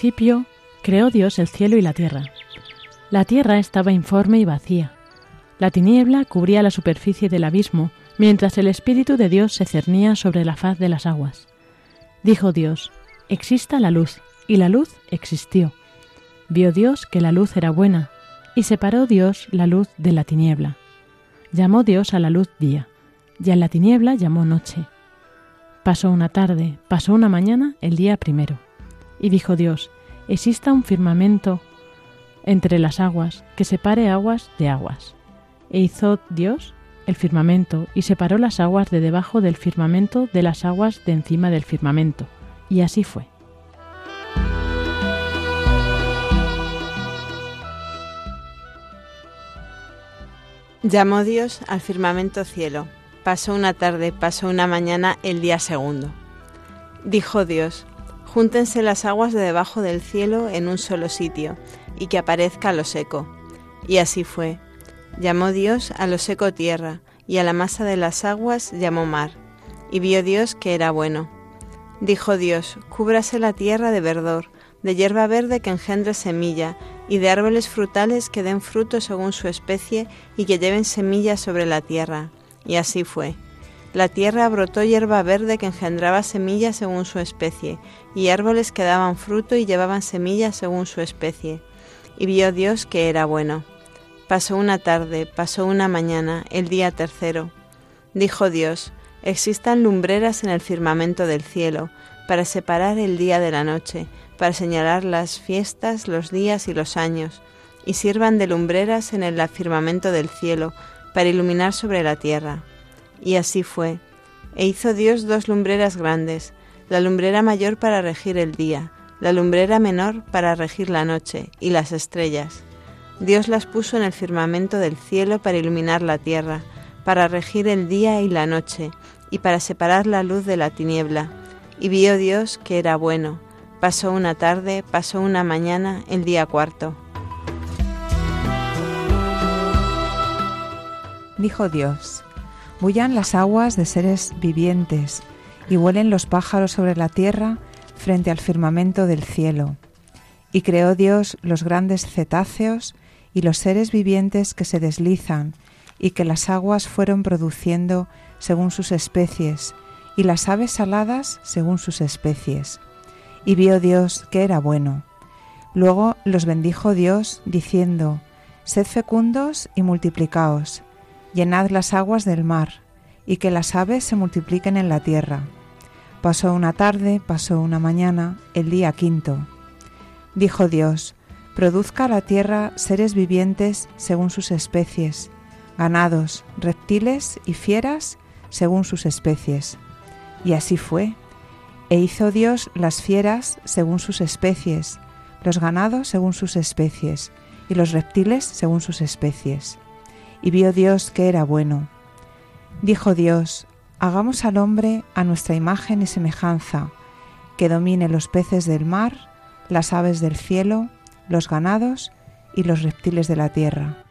Principio creó Dios el cielo y la tierra. La tierra estaba informe y vacía. La tiniebla cubría la superficie del abismo, mientras el Espíritu de Dios se cernía sobre la faz de las aguas. Dijo Dios, exista la luz, y la luz existió. Vio Dios que la luz era buena, y separó Dios la luz de la tiniebla. Llamó Dios a la luz día, y a la tiniebla llamó noche. Pasó una tarde, pasó una mañana, el día primero. Y dijo Dios, exista un firmamento entre las aguas, que separe aguas de aguas. E hizo Dios el firmamento, y separó las aguas de debajo del firmamento de las aguas de encima del firmamento. Y así fue. Llamó Dios al firmamento cielo. Pasó una tarde, pasó una mañana, el día segundo. Dijo Dios, Júntense las aguas de debajo del cielo en un solo sitio, y que aparezca lo seco. Y así fue. Llamó Dios a lo seco tierra, y a la masa de las aguas llamó mar. Y vio Dios que era bueno. Dijo Dios, cúbrase la tierra de verdor, de hierba verde que engendre semilla, y de árboles frutales que den fruto según su especie y que lleven semillas sobre la tierra. Y así fue. La tierra brotó hierba verde que engendraba semillas según su especie, y árboles que daban fruto y llevaban semillas según su especie. Y vio Dios que era bueno. Pasó una tarde, pasó una mañana, el día tercero. Dijo Dios, existan lumbreras en el firmamento del cielo, para separar el día de la noche, para señalar las fiestas, los días y los años, y sirvan de lumbreras en el firmamento del cielo, para iluminar sobre la tierra y así fue. E hizo Dios dos lumbreras grandes, la lumbrera mayor para regir el día, la lumbrera menor para regir la noche, y las estrellas. Dios las puso en el firmamento del cielo para iluminar la tierra, para regir el día y la noche, y para separar la luz de la tiniebla. Y vio Dios que era bueno. Pasó una tarde, pasó una mañana, el día cuarto. Dijo Dios, Bullan las aguas de seres vivientes y vuelen los pájaros sobre la tierra frente al firmamento del cielo. Y creó Dios los grandes cetáceos y los seres vivientes que se deslizan y que las aguas fueron produciendo según sus especies, y las aves saladas según sus especies. Y vio Dios que era bueno. Luego los bendijo Dios, diciendo, Sed fecundos y multiplicaos, llenad las aguas del mar, y que las aves se multipliquen en la tierra. Pasó una tarde, pasó una mañana, el día quinto. Dijo Dios, produzca la tierra seres vivientes según sus especies, ganados, reptiles y fieras según sus especies. Y así fue. E hizo Dios las fieras según sus especies, los ganados según sus especies, y los reptiles según sus especies y vio Dios que era bueno. Dijo Dios, hagamos al hombre a nuestra imagen y semejanza, que domine los peces del mar, las aves del cielo, los ganados y los reptiles de la tierra.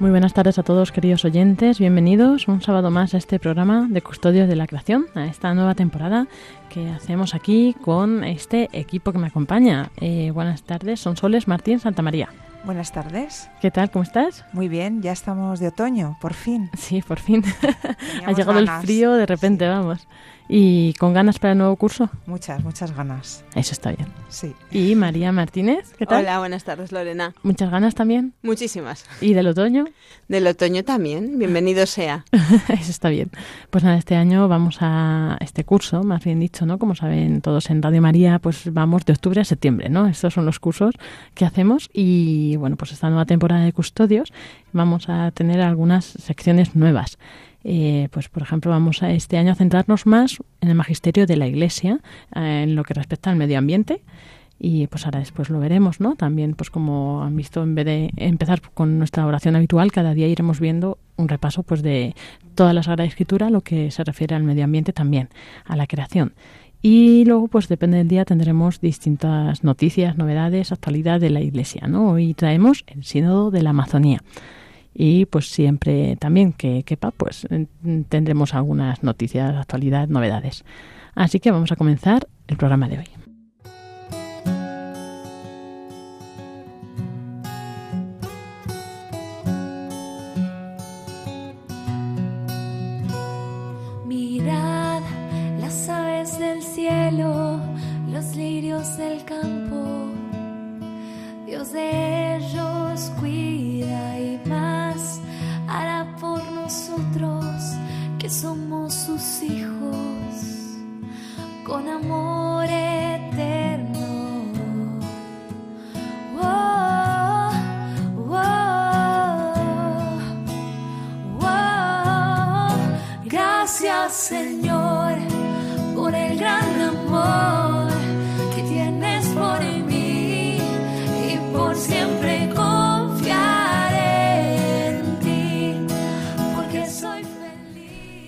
Muy buenas tardes a todos, queridos oyentes. Bienvenidos un sábado más a este programa de Custodios de la Creación, a esta nueva temporada que hacemos aquí con este equipo que me acompaña. Eh, buenas tardes, son Soles Martín Santa María. Buenas tardes. ¿Qué tal? ¿Cómo estás? Muy bien, ya estamos de otoño, por fin. Sí, por fin. ha llegado el frío de repente, vamos. ¿Y con ganas para el nuevo curso? Muchas, muchas ganas. Eso está bien. Sí. ¿Y María Martínez? ¿Qué tal? Hola, buenas tardes, Lorena. ¿Muchas ganas también? Muchísimas. ¿Y del otoño? Del otoño también. Bienvenido sea. Eso está bien. Pues nada, este año vamos a este curso, más bien dicho, ¿no? Como saben todos en Radio María, pues vamos de octubre a septiembre, ¿no? Estos son los cursos que hacemos y, bueno, pues esta nueva temporada de custodios vamos a tener algunas secciones nuevas. Eh, pues por ejemplo vamos a este año a centrarnos más en el magisterio de la Iglesia eh, en lo que respecta al medio ambiente y pues ahora después lo veremos, ¿no? También pues como han visto en vez de empezar con nuestra oración habitual cada día iremos viendo un repaso pues de toda la Sagrada Escritura lo que se refiere al medio ambiente también a la creación y luego, pues depende del día, tendremos distintas noticias, novedades, actualidad de la Iglesia, ¿no? Hoy traemos el Sínodo de la Amazonía y pues siempre también que quepa pues tendremos algunas noticias, actualidad, novedades. Así que vamos a comenzar el programa de hoy. Mirad las aves del cielo, los lirios del campo, Dios de somos sus hijos. Con amor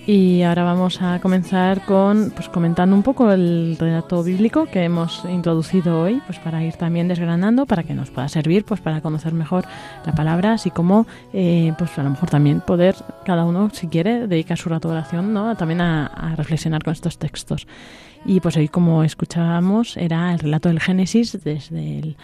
Y ahora vamos a comenzar con pues comentando un poco el relato bíblico que hemos introducido hoy, pues para ir también desgranando, para que nos pueda servir, pues para conocer mejor la palabra, así como eh, pues a lo mejor también poder cada uno, si quiere, dedicar su rato de oración, ¿no? También a, reflexionar con estos textos. Y pues hoy, como escuchábamos, era el relato del Génesis desde el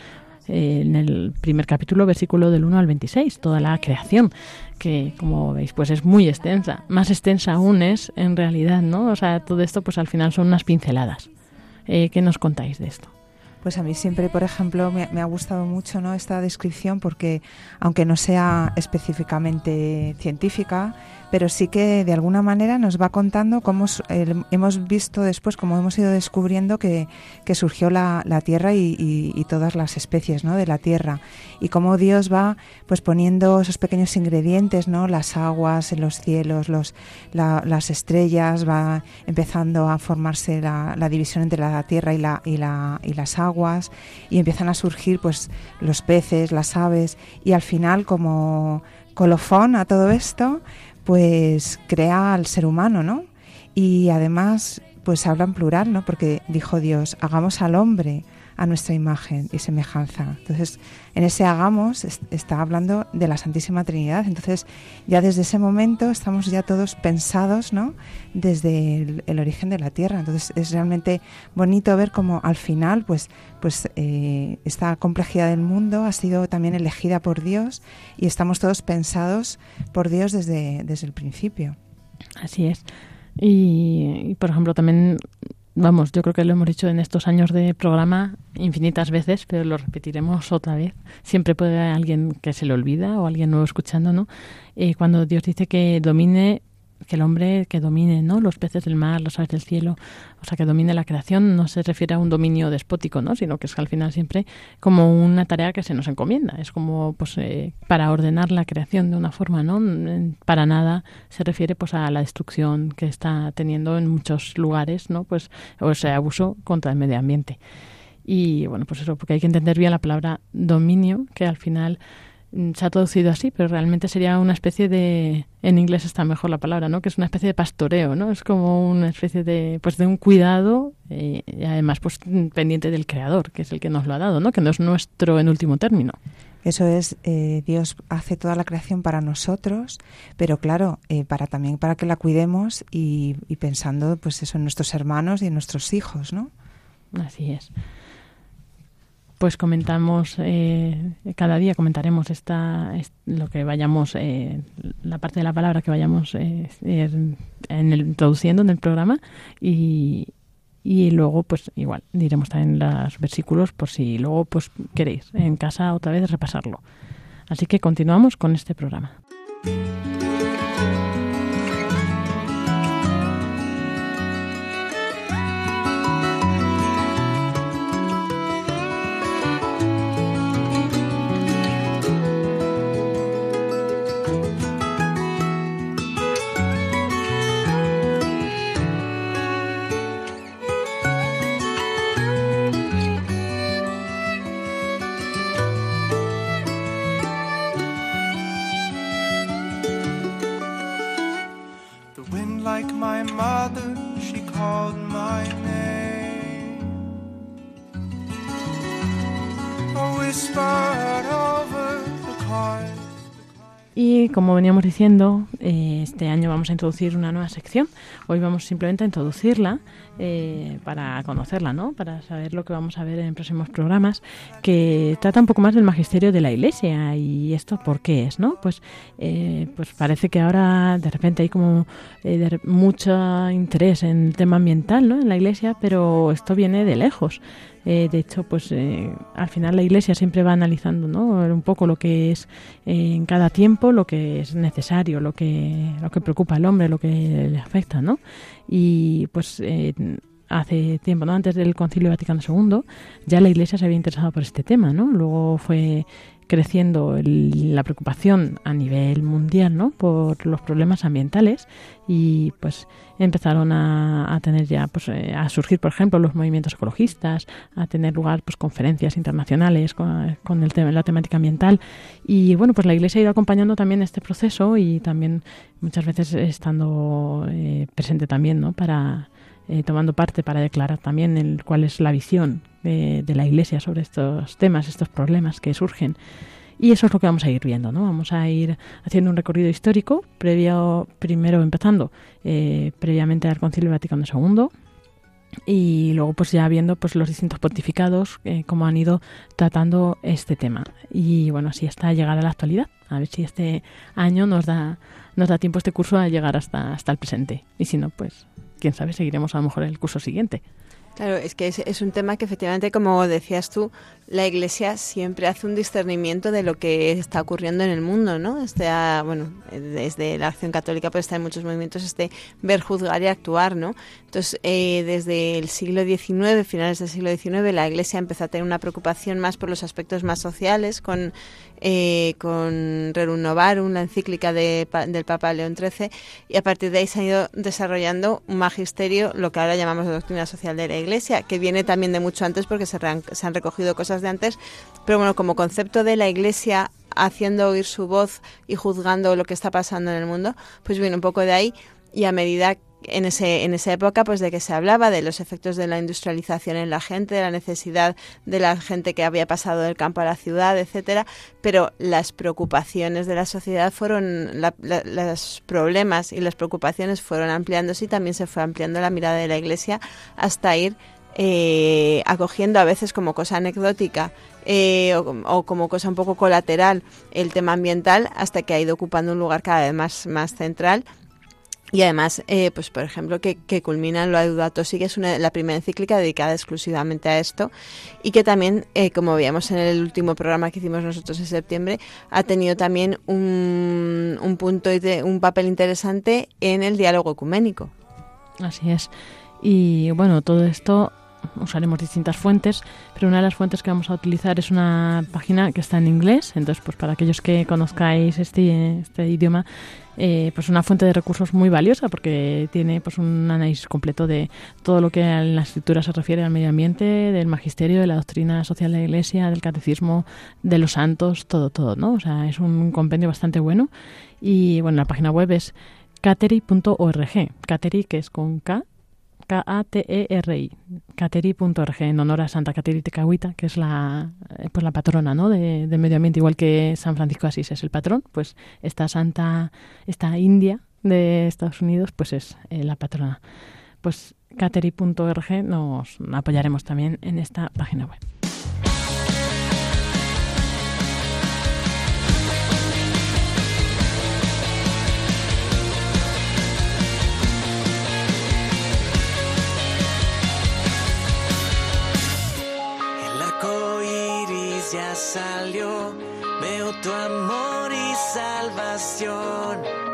en el primer capítulo, versículo del 1 al 26, toda la creación, que como veis, pues es muy extensa. Más extensa aún es en realidad, ¿no? O sea, todo esto pues al final son unas pinceladas. Eh, ¿Qué nos contáis de esto? Pues a mí siempre, por ejemplo, me, me, ha gustado mucho ¿no? esta descripción porque, aunque no sea específicamente científica, pero sí que de alguna manera nos va contando cómo hemos visto después, cómo hemos ido descubriendo que, surgió la, Tierra y, y, todas las especies ¿no? de la Tierra y cómo Dios va pues poniendo esos pequeños ingredientes, ¿no? las aguas los cielos, los, la, las estrellas, va empezando a formarse la, la división entre la Tierra y, la, y, la, y las aguas y empiezan a surgir pues los peces, las aves y al final como colofón a todo esto pues crea al ser humano, ¿no? Y además, pues habla en plural, ¿no? Porque dijo Dios, hagamos al hombre a nuestra imagen y semejanza. Entonces, en ese hagamos está hablando de la Santísima Trinidad. Entonces, ya desde ese momento estamos ya todos pensados, ¿no? Desde el, origen de la Tierra. Entonces, es realmente bonito ver cómo al final, pues, pues eh, esta complejidad del mundo ha sido también elegida por Dios y estamos todos pensados por Dios desde, desde el principio. Así es. Y, por ejemplo, también vamos, yo creo que lo hemos dicho en estos años de programa infinitas veces, pero lo repetiremos otra vez. Siempre puede haber alguien que se le olvida o alguien nuevo escuchando, ¿no? Eh, cuando Dios dice que domine, que el hombre que domine, ¿no? Los peces del mar, los aves del cielo, o sea, que domine la creación, no se refiere a un dominio despótico, ¿no? Sino que es que al final siempre como una tarea que se nos encomienda. Es como, pues, eh, para ordenar la creación de una forma, ¿no? Para nada se refiere, pues, a la destrucción que está teniendo en muchos lugares, ¿no? Pues, o sea, abuso contra el medio ambiente. Y bueno, pues eso, porque hay que entender bien la palabra dominio, que al final se ha traducido así, pero realmente sería una especie de, en inglés está mejor la palabra, ¿no? Que es una especie de pastoreo, ¿no? Es como una especie de, pues de un cuidado eh, y además pues pendiente del creador, que es el que nos lo ha dado, ¿no? Que no es nuestro en último término. Eso es, eh, Dios hace toda la creación para nosotros, pero claro, eh, para también para que la cuidemos y, y pensando, pues eso, en nuestros hermanos y en nuestros hijos, ¿no? Así es. Pues comentamos, eh, cada día comentaremos esta, es- lo que vayamos, eh, la parte de la palabra que vayamos eh, en el, introduciendo en el programa y, y luego pues igual diremos también los versículos por si luego pues queréis en casa otra vez repasarlo. Así que continuamos con este programa. Como veníamos diciendo, eh, este año vamos a introducir una nueva sección. Hoy vamos simplemente a introducirla eh, para conocerla, ¿no? Para saber lo que vamos a ver en próximos programas, que trata un poco más del magisterio de la Iglesia y esto por qué es, ¿no? Pues, eh, pues parece que ahora de repente hay como eh, de mucho interés en el tema ambiental, ¿no? En la Iglesia, pero esto viene de lejos. Eh, de hecho, pues eh, al final la Iglesia siempre va analizando, ¿no? Un poco lo que es eh, en cada tiempo, lo que es necesario, lo que lo que preocupa al hombre, lo que le afecta, ¿no? Y pues eh, hace tiempo, ¿no? Antes del Concilio Vaticano II, ya la Iglesia se había interesado por este tema, ¿no? Luego fue creciendo el- la preocupación a nivel mundial, ¿no? Por los problemas ambientales y pues empezaron a, tener ya pues eh, a surgir por ejemplo los movimientos ecologistas a tener lugar pues conferencias internacionales con, con el tema la temática ambiental y bueno pues la iglesia ha ido acompañando también este proceso y también muchas veces estando eh, presente también no para eh, tomando parte para declarar también el, cuál es la visión de, de la iglesia sobre estos temas estos problemas que surgen. Y eso es lo que vamos a ir viendo, ¿no? Vamos a ir haciendo un recorrido histórico, previo, primero empezando eh, previamente al Concilio Vaticano II y luego pues ya viendo pues los distintos pontificados eh, cómo han ido tratando este tema. Y bueno así hasta llegar a la actualidad a ver si este año nos da nos da tiempo este curso a llegar hasta hasta el presente. Y si no pues quién sabe seguiremos a lo mejor el curso siguiente. Claro, es que es, un tema que efectivamente, como decías tú, la Iglesia siempre hace un discernimiento de lo que está ocurriendo en el mundo, ¿no? Este, ah, bueno, desde la acción católica, pues está en muchos movimientos este ver, juzgar y actuar, ¿no? Entonces, eh, desde el siglo XIX, finales del siglo XIX, la Iglesia empezó a tener una preocupación más por los aspectos más sociales, con, eh, con Rerum Novarum, la encíclica de, del Papa León XIII, y a partir de ahí se ha ido desarrollando un magisterio, lo que ahora llamamos la doctrina social de la Iglesia, que viene también de mucho antes porque se han recogido cosas de antes, pero bueno, como concepto de la Iglesia haciendo oír su voz y juzgando lo que está pasando en el mundo, pues viene un poco de ahí y a medida en, ese, en esa época pues de que se hablaba de los efectos de la industrialización en la gente, de la necesidad de la gente que había pasado del campo a la ciudad, etcétera, pero las preocupaciones de la sociedad fueron, la- la- los problemas y las preocupaciones fueron ampliándose y también se fue ampliando la mirada de la Iglesia hasta ir eh, acogiendo a veces como cosa anecdótica eh, o, como cosa un poco colateral el tema ambiental hasta que ha ido ocupando un lugar cada vez más, más central y además, eh, pues por ejemplo, que, que culmina en Laudato Si, que es una, la primera encíclica dedicada exclusivamente a esto y que también, eh, como veíamos en el último programa que hicimos nosotros en septiembre, ha tenido también un, un punto, un papel interesante en el diálogo ecuménico. Así es. Y bueno, todo esto usaremos distintas fuentes, pero una de las fuentes que vamos a utilizar es una página que está en inglés, entonces pues para aquellos que conozcáis este, este idioma, eh, pues una fuente de recursos muy valiosa porque tiene pues un análisis completo de todo lo que en la escritura se refiere al medio ambiente, del magisterio, de la doctrina social de la Iglesia, del catecismo, de los santos, todo, todo, ¿no? O sea, es un compendio bastante bueno. Y bueno, la página web es cateri.org, cateri que es con K K-A-T-E-R-I, cateri.org, en honor a Santa Cateri Tecahuita, que es la, eh, pues la patrona ¿no? de, del medio ambiente, igual que San Francisco Asís es el patrón, pues esta Santa, esta India de Estados Unidos, pues es eh, la patrona. Pues cateri.org nos apoyaremos también en esta página web. Salió, veo tu amor y salvación.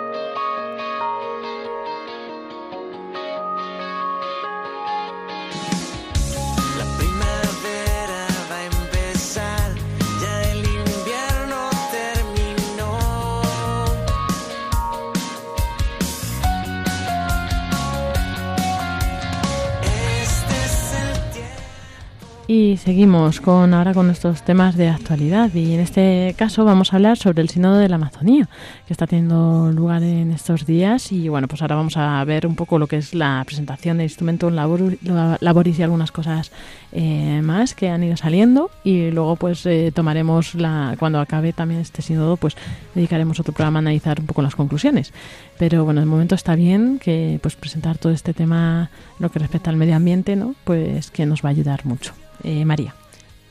Y seguimos con ahora con nuestros temas de actualidad. Y en este caso vamos a hablar sobre el Sínodo de la Amazonía que está teniendo lugar en estos días. Y bueno pues ahora vamos a ver un poco lo que es la presentación del instrumento labor, laboris y algunas cosas eh, más que han ido saliendo. Y luego pues eh, tomaremos la cuando acabe también este sínodo pues dedicaremos otro programa a analizar un poco las conclusiones. Pero bueno de momento está bien que pues presentar todo este tema lo que respecta al medio ambiente no pues que nos va a ayudar mucho eh, María.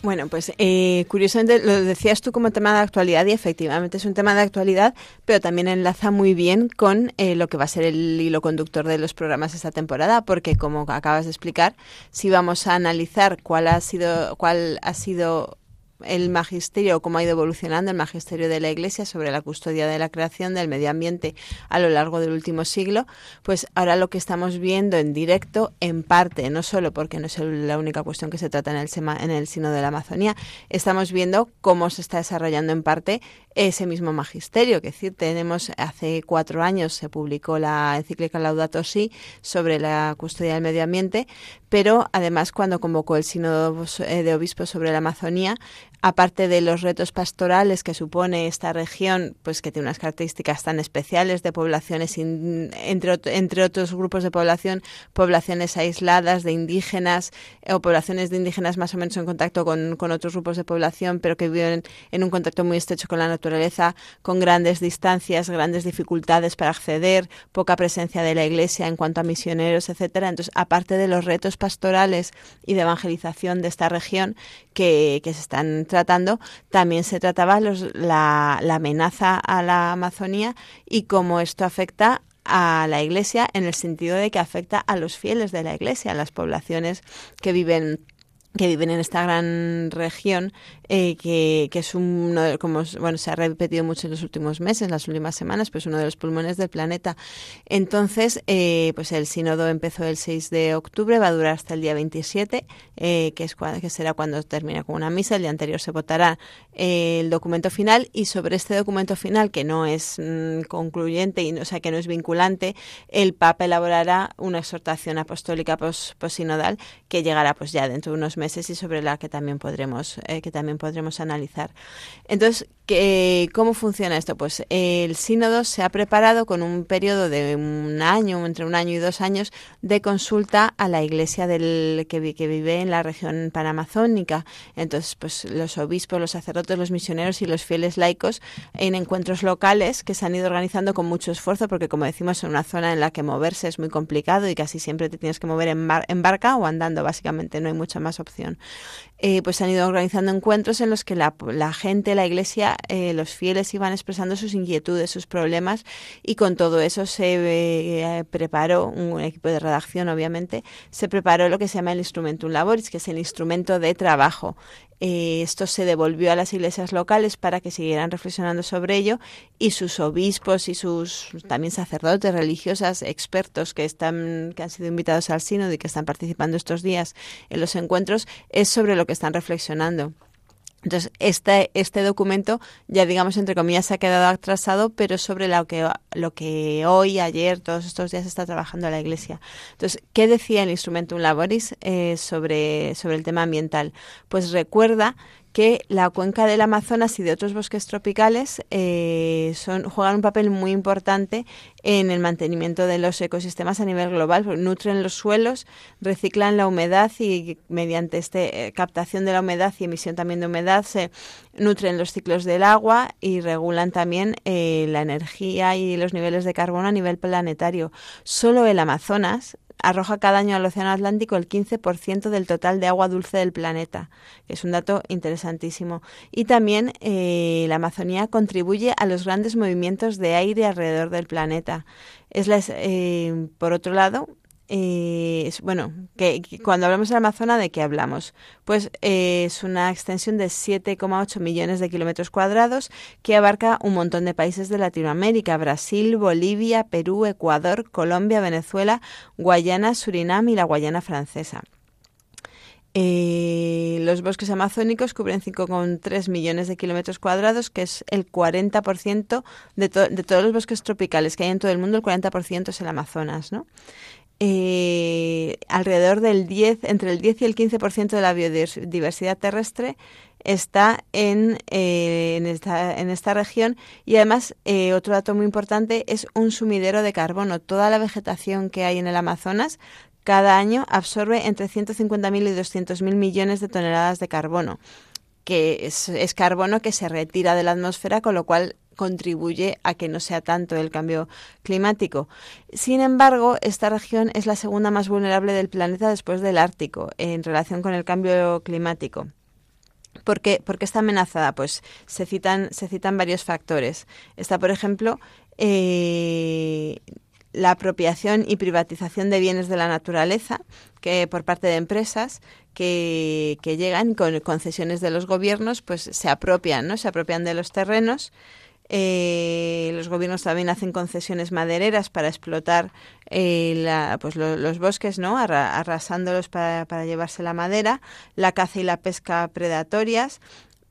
Bueno, pues eh, curiosamente lo decías tú como tema de actualidad y efectivamente es un tema de actualidad, pero también enlaza muy bien con eh, lo que va a ser el hilo conductor de los programas esta temporada, porque como acabas de explicar, si vamos a analizar cuál ha sido cuál ha sido el magisterio, cómo ha ido evolucionando el magisterio de la Iglesia sobre la custodia de la creación del medio ambiente a lo largo del último siglo, pues ahora lo que estamos viendo en directo, en parte, no solo porque no es la única cuestión que se trata en el, en el Sino de la Amazonía, estamos viendo cómo se está desarrollando en parte ese mismo magisterio. Que decir, tenemos hace cuatro años se publicó la encíclica Laudato Si sobre la custodia del medio ambiente, pero además cuando convocó el Sínodo de Obispos sobre la Amazonía, aparte de los retos pastorales que supone esta región, pues que tiene unas características tan especiales de poblaciones, entre, entre otros grupos de población, poblaciones aisladas de indígenas o poblaciones de indígenas más o menos en contacto con, con otros grupos de población, pero que viven en un contacto muy estrecho con la naturaleza, con grandes distancias, grandes dificultades para acceder, poca presencia de la Iglesia en cuanto a misioneros, etcétera. Entonces, aparte de los retos pastorales y de evangelización de esta región que, que se están tratando, también se trataba los, la, la amenaza a la Amazonía y cómo esto afecta a la Iglesia en el sentido de que afecta a los fieles de la Iglesia, a las poblaciones que viven que viven en esta gran región eh, que, que, es uno de, como bueno se ha repetido mucho en los últimos meses, las últimas semanas, pues uno de los pulmones del planeta. Entonces, eh, pues el sínodo empezó el 6 de octubre, va a durar hasta el día 27, eh, que es que será cuando termine con una misa. El día anterior se votará el documento final y sobre este documento final que no es mmm, concluyente y o sea que no es vinculante, el Papa elaborará una exhortación apostólica pos, posinodal que llegará pues ya dentro de unos meses meses y sobre la que también podremos eh, que también podremos analizar. Entonces, ¿qué, ¿cómo funciona esto? Pues el sínodo se ha preparado con un periodo de un año, entre un año y dos años, de consulta a la iglesia del que, que vive en la región panamazónica. Entonces, pues los obispos, los sacerdotes, los misioneros y los fieles laicos en encuentros locales que se han ido organizando con mucho esfuerzo, porque como decimos, en una zona en la que moverse es muy complicado y casi siempre te tienes que mover en, bar en barca o andando, básicamente, no hay mucha más opción eh, pues se han ido organizando encuentros en los que la, la gente, la iglesia, eh, los fieles iban expresando sus inquietudes, sus problemas y con todo eso se eh, preparó un equipo de redacción, obviamente, se preparó lo que se llama el instrumentum laboris, que es el instrumento de trabajo. Eh, esto se devolvió a las iglesias locales para que siguieran reflexionando sobre ello y sus obispos y sus también sacerdotes, religiosas, expertos que están que han sido invitados al sínodo y que están participando estos días en los encuentros es sobre lo que están reflexionando. Entonces, este, este documento ya, digamos, entre comillas, se ha quedado atrasado, pero sobre lo que, lo que hoy, ayer, todos estos días está trabajando la Iglesia. Entonces, ¿qué decía el Instrumentum Laboris eh, sobre, sobre el tema ambiental? Pues recuerda que la cuenca del Amazonas y de otros bosques tropicales eh, son, juegan un papel muy importante en el mantenimiento de los ecosistemas a nivel global, nutren los suelos, reciclan la humedad y mediante este captación de la humedad y emisión también de humedad se nutren los ciclos del agua y regulan también eh, la energía y los niveles de carbono a nivel planetario. Solo el Amazonas arroja cada año al Océano Atlántico el 15% del total de agua dulce del planeta, que es un dato interesantísimo. Y también eh, la Amazonía contribuye a los grandes movimientos de aire alrededor del planeta. Es la, eh, por otro lado, eh, bueno, que, cuando hablamos del Amazonas, ¿de qué hablamos? Pues eh, es una extensión de 7,8 millones de kilómetros cuadrados que abarca un montón de países de Latinoamérica, Brasil, Bolivia, Perú, Ecuador, Colombia, Venezuela, Guayana, Surinam y la Guayana francesa. Eh, los bosques amazónicos cubren 5,3 millones de kilómetros cuadrados, que es el 40% de, de todos los bosques tropicales que hay en todo el mundo, el 40% es el Amazonas, ¿no? Eh, alrededor del 10, entre el 10 y el 15% de la biodiversidad terrestre está en, eh, en, esta, en esta región y además eh, otro dato muy importante es un sumidero de carbono. Toda la vegetación que hay en el Amazonas cada año absorbe entre 150.000 y 200.000 millones de toneladas de carbono que es, es, carbono que se retira de la atmósfera, con lo cual contribuye a que no sea tanto el cambio climático. Sin embargo, esta región es la segunda más vulnerable del planeta después del Ártico en relación con el cambio climático. ¿Por qué, ¿Por qué está amenazada? Pues se citan, se citan varios factores. Está, por ejemplo, eh, la apropiación y privatización de bienes de la naturaleza que por parte de empresas que, que llegan con concesiones de los gobiernos, pues se apropian, ¿no? Se apropian de los terrenos. Eh, los gobiernos también hacen concesiones madereras para explotar eh, la, pues lo, los bosques, ¿no? Arra, arrasándolos para, para llevarse la madera, la caza y la pesca predatorias,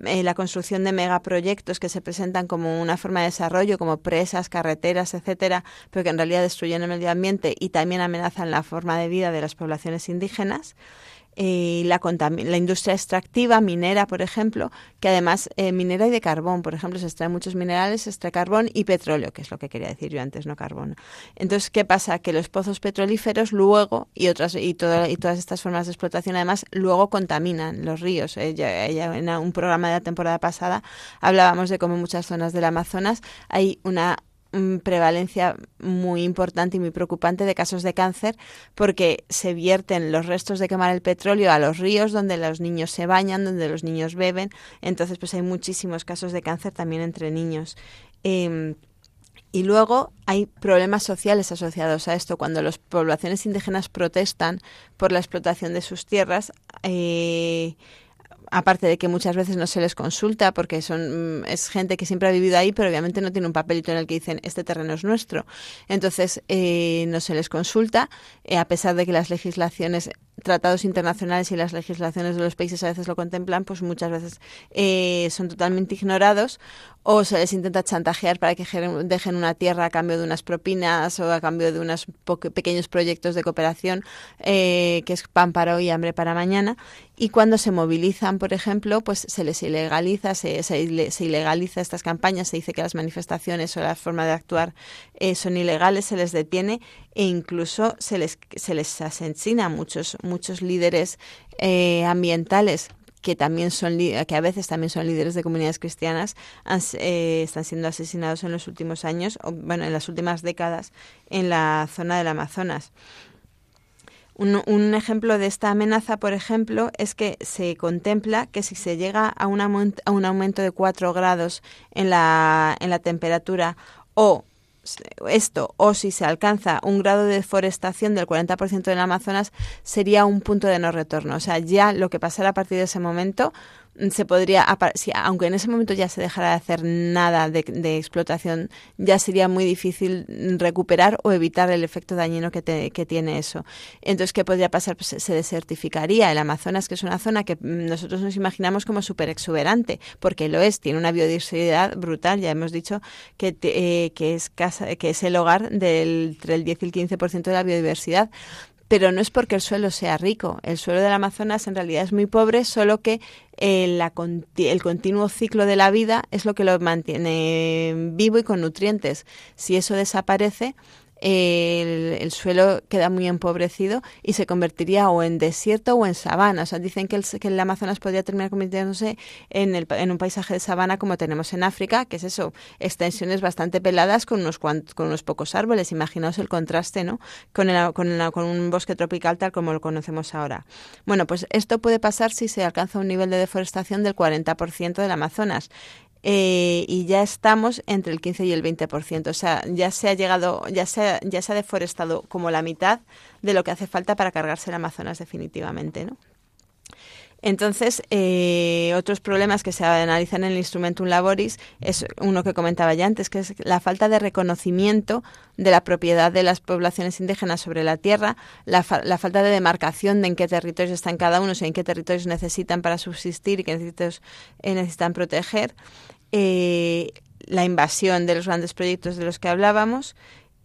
eh, la construcción de megaproyectos que se presentan como una forma de desarrollo, como presas, carreteras, etcétera, pero que en realidad destruyen el medio ambiente y también amenazan la forma de vida de las poblaciones indígenas. La, la, industria extractiva minera, por ejemplo, que además eh, minera y de carbón, por ejemplo, se extraen muchos minerales, se extrae carbón y petróleo, que es lo que quería decir yo antes, no carbón. Entonces, ¿qué pasa? Que los pozos petrolíferos luego, y otras y, todo, y todas estas formas de explotación, además, luego contaminan los ríos. Eh, ya, ya en un programa de la temporada pasada hablábamos de cómo en muchas zonas del Amazonas hay una prevalencia muy importante y muy preocupante de casos de cáncer porque se vierten los restos de quemar el petróleo a los ríos donde los niños se bañan, donde los niños beben. Entonces, pues hay muchísimos casos de cáncer también entre niños. Eh, y luego hay problemas sociales asociados a esto. Cuando las poblaciones indígenas protestan por la explotación de sus tierras, eh, aparte de que muchas veces no se les consulta porque son es gente que siempre ha vivido ahí pero obviamente no tiene un papelito en el que dicen este terreno es nuestro entonces eh, no se les consulta eh, a pesar de que las legislaciones tratados internacionales y las legislaciones de los países a veces lo contemplan pues muchas veces eh, son totalmente ignorados o se les intenta chantajear para que dejen una tierra a cambio de unas propinas o a cambio de unos pequeños proyectos de cooperación eh, que es pan para hoy y hambre para mañana. Y cuando se movilizan por ejemplo pues se les ilegaliza se, se, se ilegaliza estas campañas se dice que las manifestaciones o la forma de actuar eh, son ilegales se les detiene e incluso se les se les asesina a muchos muchos líderes eh, ambientales que también son que a veces también son líderes de comunidades cristianas eh, están siendo asesinados en los últimos años o bueno en las últimas décadas en la zona del Amazonas. Un, ejemplo de esta amenaza, por ejemplo, es que se contempla que si se llega a un, a un aumento de 4 grados en la, en la temperatura o esto o si se alcanza un grado de deforestación del 40% del Amazonas sería un punto de no retorno. O sea, ya lo que pasara a partir de ese momento se podría, aunque en ese momento ya se dejara de hacer nada de, explotación, ya sería muy difícil recuperar o evitar el efecto dañino que, te, tiene eso. Entonces, ¿qué podría pasar? Pues se desertificaría. El Amazonas, que es una zona que nosotros nos imaginamos como súper exuberante, porque lo es, tiene una biodiversidad brutal. Ya hemos dicho que, eh, que, es, casa, que es el hogar del entre el 10 y el 15% de la biodiversidad pero no es porque el suelo sea rico. El suelo del Amazonas en realidad es muy pobre, solo que eh, la conti- el continuo ciclo de la vida es lo que lo mantiene vivo y con nutrientes. Si eso desaparece, el, el suelo queda muy empobrecido y se convertiría o en desierto o en sabana. O sea, dicen que el, que el Amazonas podría terminar convirtiéndose en, el, en un paisaje de sabana como tenemos en África, que es eso, extensiones bastante peladas con unos, con unos pocos árboles. Imaginaos el contraste, ¿no? Con, el, con, el- con un bosque tropical tal como lo conocemos ahora. Bueno, pues esto puede pasar si se alcanza un nivel de deforestación del 40% del Amazonas. Eh, y ya estamos entre el 15 y el 20%. O sea, ya se ha llegado, ya se ha, ya se ha deforestado como la mitad de lo que hace falta para cargarse el Amazonas definitivamente, ¿no? Entonces, eh, otros problemas que se analizan en el Instrumentum Laboris es uno que comentaba ya antes, que es la falta de reconocimiento de la propiedad de las poblaciones indígenas sobre la tierra, la, fa- la falta de demarcación de en qué territorios están cada uno, o sea, en qué territorios necesitan para subsistir y qué territorios eh, necesitan proteger, eh, la invasión de los grandes proyectos de los que hablábamos,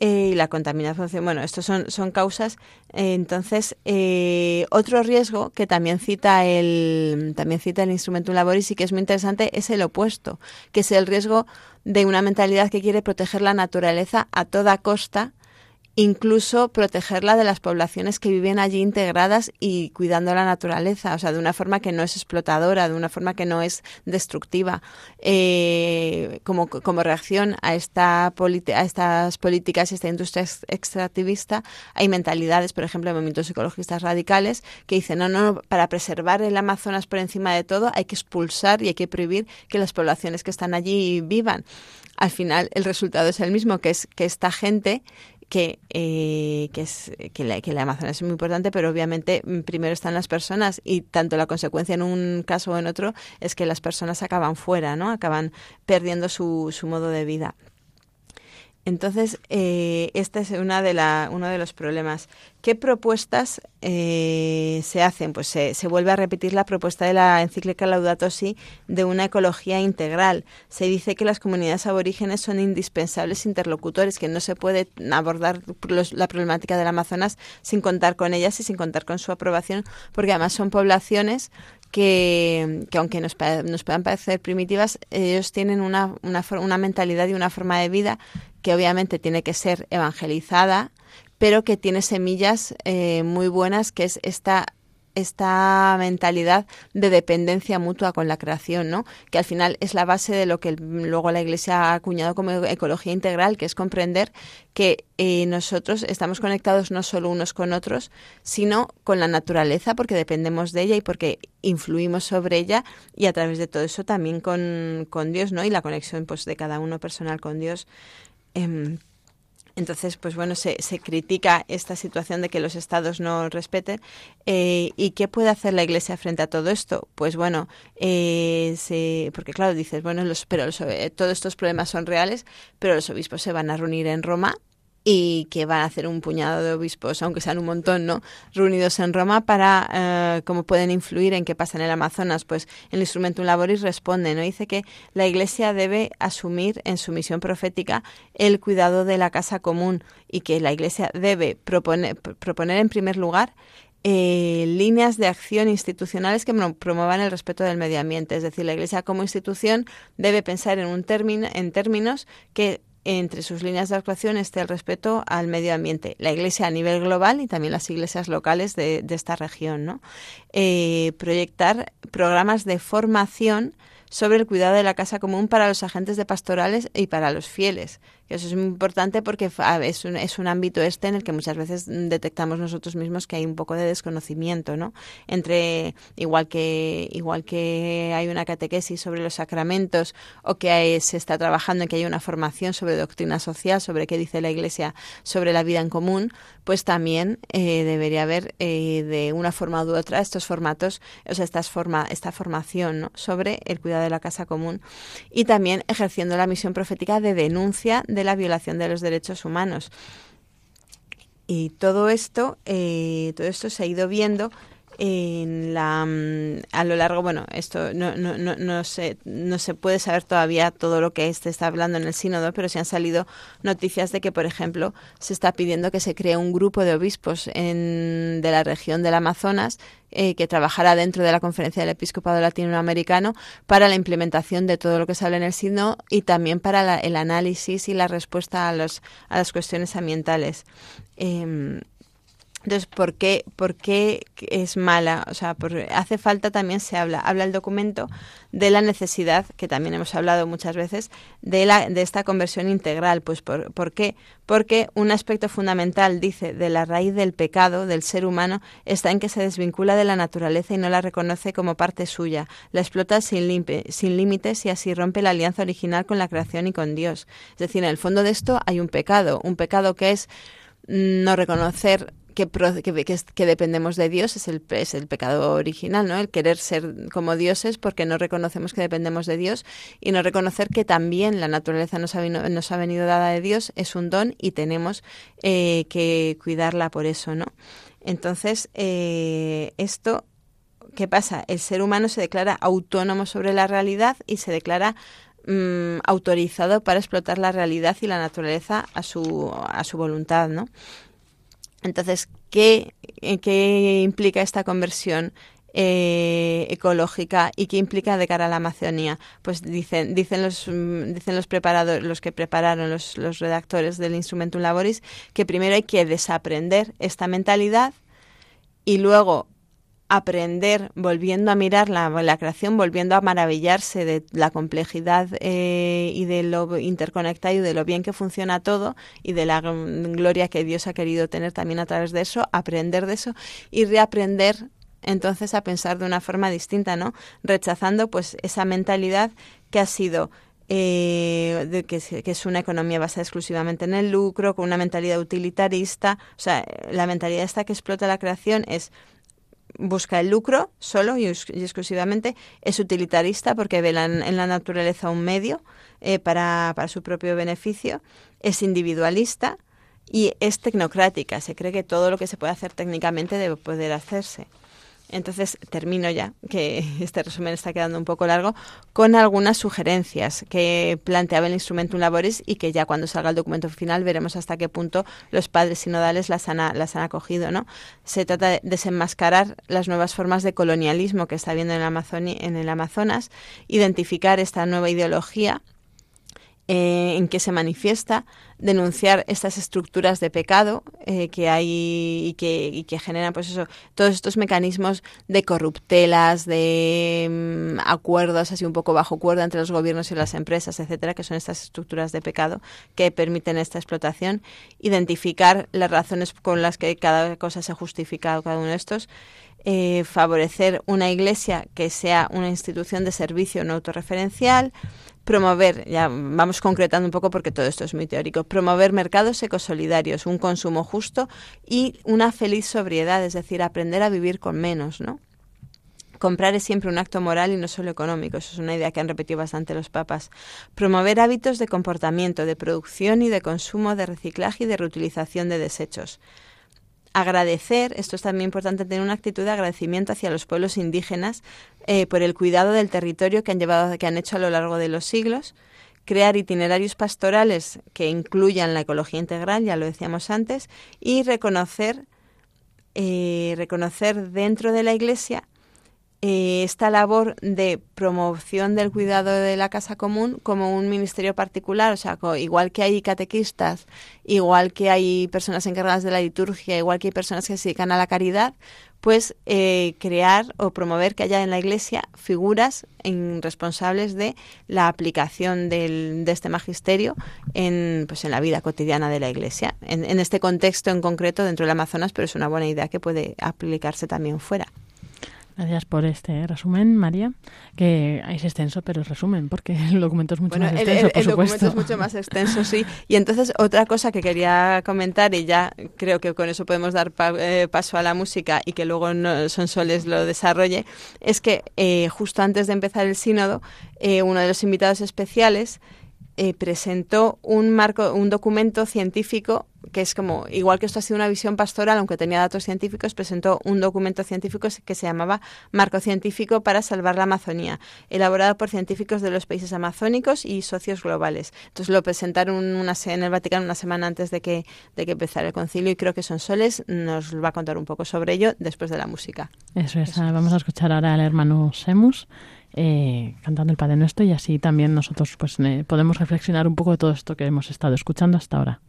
eh, y la contaminación. Bueno, estos son, son causas. Eh, entonces, eh, otro riesgo que también cita el también cita el Instrumentum Laboris y que es muy interesante es el opuesto, que es el riesgo de una mentalidad que quiere proteger la naturaleza a toda costa incluso protegerla de las poblaciones que viven allí integradas y cuidando la naturaleza, o sea, de una forma que no es explotadora, de una forma que no es destructiva. Eh, como, como reacción a, esta a estas políticas y esta industria ex- extractivista, hay mentalidades, por ejemplo, de movimientos ecologistas radicales, que dicen, no, no, para preservar el Amazonas por encima de todo hay que expulsar y hay que prohibir que las poblaciones que están allí vivan. Al final, el resultado es el mismo, que es que esta gente que, eh, que, es, que, la, que la Amazonas es muy importante, pero obviamente mm, primero están las personas y tanto la consecuencia en un caso o en otro es que las personas acaban fuera, ¿no? Acaban perdiendo su, su modo de vida. Entonces, eh, este es una de la, uno de los problemas. ¿Qué propuestas eh, se hacen? Pues se, se, vuelve a repetir la propuesta de la encíclica Laudato Si de una ecología integral. Se dice que las comunidades aborígenes son indispensables interlocutores, que no se puede abordar los, la problemática del Amazonas sin contar con ellas y sin contar con su aprobación, porque además son poblaciones que, que aunque nos, nos, puedan parecer primitivas, ellos tienen una, una, una mentalidad y una forma de vida que obviamente tiene que ser evangelizada, pero que tiene semillas eh, muy buenas, que es esta esta mentalidad de dependencia mutua con la creación, ¿no? Que al final es la base de lo que luego la Iglesia ha acuñado como ecología integral, que es comprender que eh, nosotros estamos conectados no solo unos con otros, sino con la naturaleza, porque dependemos de ella y porque influimos sobre ella y a través de todo eso también con, con Dios, ¿no? Y la conexión pues de cada uno personal con Dios. Eh, entonces, pues bueno, se, se, critica esta situación de que los estados no respeten. Eh, ¿Y qué puede hacer la Iglesia frente a todo esto? Pues bueno, eh, se, porque claro, dices, bueno, los, pero los, eh, todos estos problemas son reales, pero los obispos se van a reunir en Roma y que van a hacer un puñado de obispos, aunque sean un montón, ¿no? Reunidos en Roma para eh, cómo pueden influir en qué pasa en el Amazonas. Pues el Instrumentum Laboris responde, ¿no? Dice que la Iglesia debe asumir en su misión profética el cuidado de la casa común y que la Iglesia debe proponer, proponer en primer lugar eh, líneas de acción institucionales que promuevan el respeto del medio ambiente. Es decir, la Iglesia como institución debe pensar en, un término, en términos que entre sus líneas de actuación esté el respeto al medio ambiente, la Iglesia a nivel global y también las iglesias locales de, esta región. ¿no? Eh, proyectar programas de formación sobre el cuidado de la casa común para los agentes de pastorales y para los fieles. Eso es muy importante porque es un, es un ámbito este en el que muchas veces detectamos nosotros mismos que hay un poco de desconocimiento, ¿no? Entre igual que igual que hay una catequesis sobre los sacramentos o que se está trabajando en que hay una formación sobre doctrina social, sobre qué dice la Iglesia sobre la vida en común, pues también eh, debería haber eh, de una forma u otra estos formatos, o sea, estas forma, esta formación sobre el cuidado de la casa común y también ejerciendo la misión profética de denuncia de la violación de los derechos humanos. Y todo esto, eh, todo esto se ha ido viendo en la, mm, a lo largo, bueno, esto no, no, no, no, se, no se puede saber todavía todo lo que se está hablando en el sínodo, pero sí han salido noticias de que, por ejemplo, se está pidiendo que se cree un grupo de obispos en, de la región del Amazonas eh, que trabajará dentro de la Conferencia del Episcopado Latinoamericano para la implementación de todo lo que se habla en el sínodo y también para la- el análisis y la respuesta a, los, a las cuestiones ambientales. Em, entonces, ¿por qué, ¿por qué es mala? O sea, por- hace falta también se habla, habla el documento de la necesidad, que también hemos hablado muchas veces, de, la, de esta conversión integral. Pues, ¿por, ¿por qué? Porque un aspecto fundamental, dice, de la raíz del pecado del ser humano está en que se desvincula de la naturaleza y no la reconoce como parte suya, la explota sin, limpe- sin límites y así rompe la alianza original con la creación y con Dios. Es decir, en el fondo de esto hay un pecado, un pecado que es mm, no reconocer que, dependemos de Dios es el, es el pecado original, ¿no? El querer ser como dioses porque no reconocemos que dependemos de Dios y no reconocer que también la naturaleza nos ha, vino- nos ha venido dada de Dios, es un don y tenemos eh, que cuidarla por eso, ¿no? Entonces, eh, esto, ¿qué pasa? El ser humano se declara autónomo sobre la realidad y se declara mm, autorizado para explotar la realidad y la naturaleza a su, a su voluntad, ¿no? Entonces, ¿qué, eh, qué implica esta conversión eh, ecológica y qué implica de cara a la Amazonía? Pues dicen, dicen los mm, dicen los preparadores, los que prepararon los, los redactores del Instrumentum Laboris, que primero hay que desaprender esta mentalidad y luego aprender volviendo a mirar la, la creación, volviendo a maravillarse de la complejidad eh, y de lo interconectado y de lo bien que funciona todo y de la gloria que Dios ha querido tener también a través de eso, aprender de eso y reaprender entonces a pensar de una forma distinta, ¿no? Rechazando pues esa mentalidad que ha sido eh, que, que es una economía basada exclusivamente en el lucro, con una mentalidad utilitarista, o sea, la mentalidad esta que explota la creación es busca el lucro solo y, ex- y exclusivamente, es utilitarista porque ve la- en la naturaleza un medio eh, para, para su propio beneficio, es individualista y es tecnocrática, se cree que todo lo que se puede hacer técnicamente debe poder hacerse. Entonces, termino ya, que este resumen está quedando un poco largo, con algunas sugerencias que planteaba el Instrumentum Laboris y que ya cuando salga el documento final veremos hasta qué punto los padres sinodales las han, las han acogido. ¿no? Se trata de desenmascarar las nuevas formas de colonialismo que está habiendo en, en el Amazonas, identificar esta nueva ideología eh, en que se manifiesta, denunciar estas estructuras de pecado eh, que hay y que, y que generan pues eso, todos estos mecanismos de corruptelas, de mm, acuerdos así un poco bajo cuerda entre los gobiernos y las empresas, etcétera, que son estas estructuras de pecado que permiten esta explotación, identificar las razones con las que cada cosa se justifica cada uno de estos eh, favorecer una iglesia que sea una institución de servicio no autorreferencial, promover, ya vamos concretando un poco porque todo esto es muy teórico, promover mercados ecosolidarios, un consumo justo y una feliz sobriedad, es decir, aprender a vivir con menos, ¿no? Comprar es siempre un acto moral y no solo económico. Eso es una idea que han repetido bastante los papas. Promover hábitos de comportamiento, de producción y de consumo, de reciclaje y de reutilización de desechos agradecer, esto es también importante tener una actitud de agradecimiento hacia los pueblos indígenas eh, por el cuidado del territorio que han llevado, que han hecho a lo largo de los siglos, crear itinerarios pastorales que incluyan la ecología integral, ya lo decíamos antes, y reconocer, eh, reconocer dentro de la Iglesia eh, esta labor de promoción del cuidado de la casa común como un ministerio particular, o sea, igual que hay catequistas, igual que hay personas encargadas de la liturgia, igual que hay personas que se dedican a la caridad, pues eh, crear o promover que haya en la Iglesia figuras en- responsables de la aplicación del- de este magisterio en, pues, en la vida cotidiana de la Iglesia, en, en este contexto en concreto dentro del Amazonas, pero es una buena idea que puede aplicarse también fuera. Gracias por este resumen, María, que es extenso, pero es resumen, porque el documento es mucho Bueno, más el, extenso, el- por el documento es mucho más extenso, sí. Y entonces otra cosa que quería comentar, y ya creo que con eso podemos dar pa- eh, paso a la música y que luego no, Sonsoles lo desarrolle, es que eh, justo antes de empezar el sínodo, eh, uno de los invitados especiales eh, presentó un marco, un documento científico que es como, igual que esto ha sido una visión pastoral, aunque tenía datos científicos, presentó un documento científico que se llamaba Marco Científico para Salvar la Amazonía, elaborado por científicos de los países amazónicos y socios globales. Entonces lo presentaron una, en el Vaticano una semana antes de que, de que empezara el concilio y creo que Sonsoles nos va a contar un poco sobre ello después de la música. Eso es, vamos a escuchar ahora al hermano Semus. Eh, cantando el Padre Nuestro y así también nosotros pues eh, podemos reflexionar un poco de todo esto que hemos estado escuchando hasta ahora.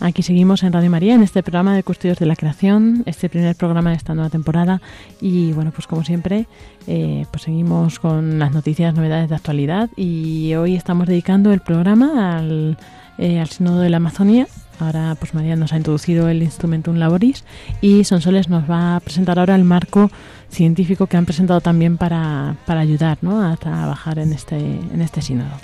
Aquí seguimos en Radio María en este programa de Custodios de la Creación, este primer programa de esta nueva temporada y bueno, pues como siempre, eh, pues seguimos con las noticias, novedades de actualidad y hoy estamos dedicando el programa al, eh, al Sínodo de la Amazonía. Ahora pues María nos ha introducido el Instrumentum Laboris y Sonsoles nos va a presentar ahora el marco científico que han presentado también para, para ayudar ¿no? a trabajar en este, en este sínodo.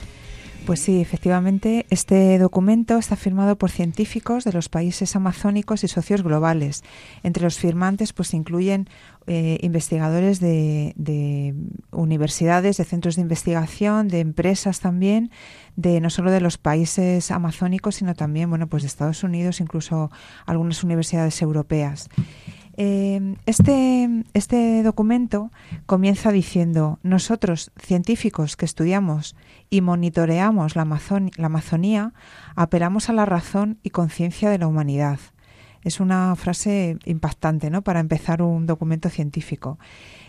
Pues sí, efectivamente, este documento está firmado por científicos de los países amazónicos y socios globales. Entre los firmantes, pues incluyen eh, investigadores de, de, universidades, de centros de investigación, de empresas también, de no solo de los países amazónicos, sino también, bueno, pues de Estados Unidos, incluso algunas universidades europeas. Eh, este, este documento comienza diciendo, nosotros, científicos que estudiamos y monitoreamos la, Amazon la Amazonía, apelamos a la razón y conciencia de la humanidad. Es una frase impactante ¿no? para empezar un documento científico.